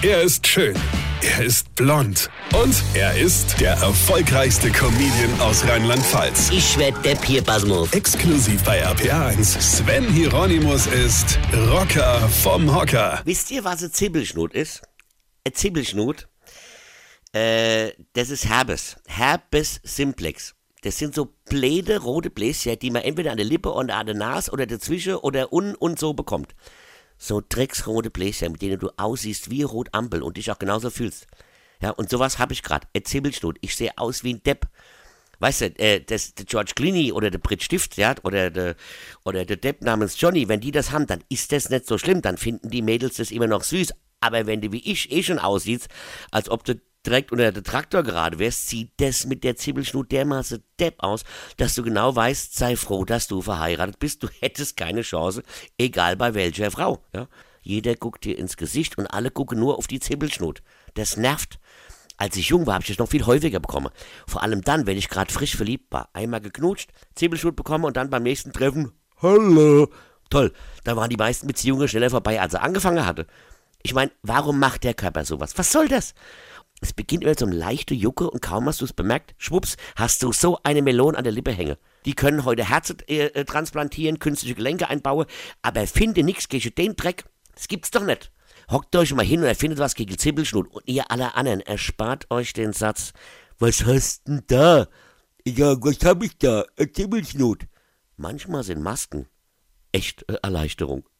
Er ist schön. Er ist blond. Und er ist der erfolgreichste Comedian aus Rheinland-Pfalz. Ich werd der Pierpasmus. Exklusiv bei RPA1. Sven Hieronymus ist Rocker vom Hocker. Wisst ihr, was ein Zibbelschnut ist? Ein Zibbelschnut, äh, das ist Herpes. Herpes simplex. Das sind so bläde rote Bläschen, die man entweder an der Lippe oder an der Nase oder dazwischen oder un und so bekommt. So drecksrote Bläschen, mit denen du aussiehst wie rot Ampel und dich auch genauso fühlst. Ja, und sowas habe ich gerade. Ein Zibbelschnut. Ich sehe aus wie ein Depp. Weißt du, äh, das, der George Clooney oder der Brit Stift, ja, oder der, oder der Depp namens Johnny, wenn die das haben, dann ist das nicht so schlimm, dann finden die Mädels das immer noch süß. Aber wenn du wie ich eh schon aussiehst, als ob du direkt unter der Traktor gerade wärst, sieht das mit der Zibbelschnut dermaßen Depp aus, dass du genau weißt, sei froh, dass du verheiratet bist, du hättest keine Chance, egal bei welcher Frau. Ja? Jeder guckt dir ins Gesicht und alle gucken nur auf die Zibbelschnut. Das nervt. Als ich jung war, habe ich das noch viel häufiger bekommen. Vor allem dann, wenn ich gerade frisch verliebt war. Einmal geknutscht, Zibbelschnut bekommen und dann beim nächsten Treffen, hallo. Toll, da waren die meisten Beziehungen schneller vorbei, als er angefangen hatte. Ich meine, warum macht der Körper sowas? Was soll das? Es beginnt immer so eine leichte Jucke und kaum hast du es bemerkt, schwupps, hast du so eine Melone an der Lippe hängen. Die können heute Herzen äh, äh, transplantieren, künstliche Gelenke einbauen, aber finde nichts gegen den Dreck. Das gibt's doch nicht. Hockt euch mal hin und erfindet was gegen Zibbelschnut. Und ihr alle anderen, erspart euch den Satz, was hast denn da? Ja, was hab ich da? Ein Zibbelschnut. Manchmal sind Masken echt äh, Erleichterung.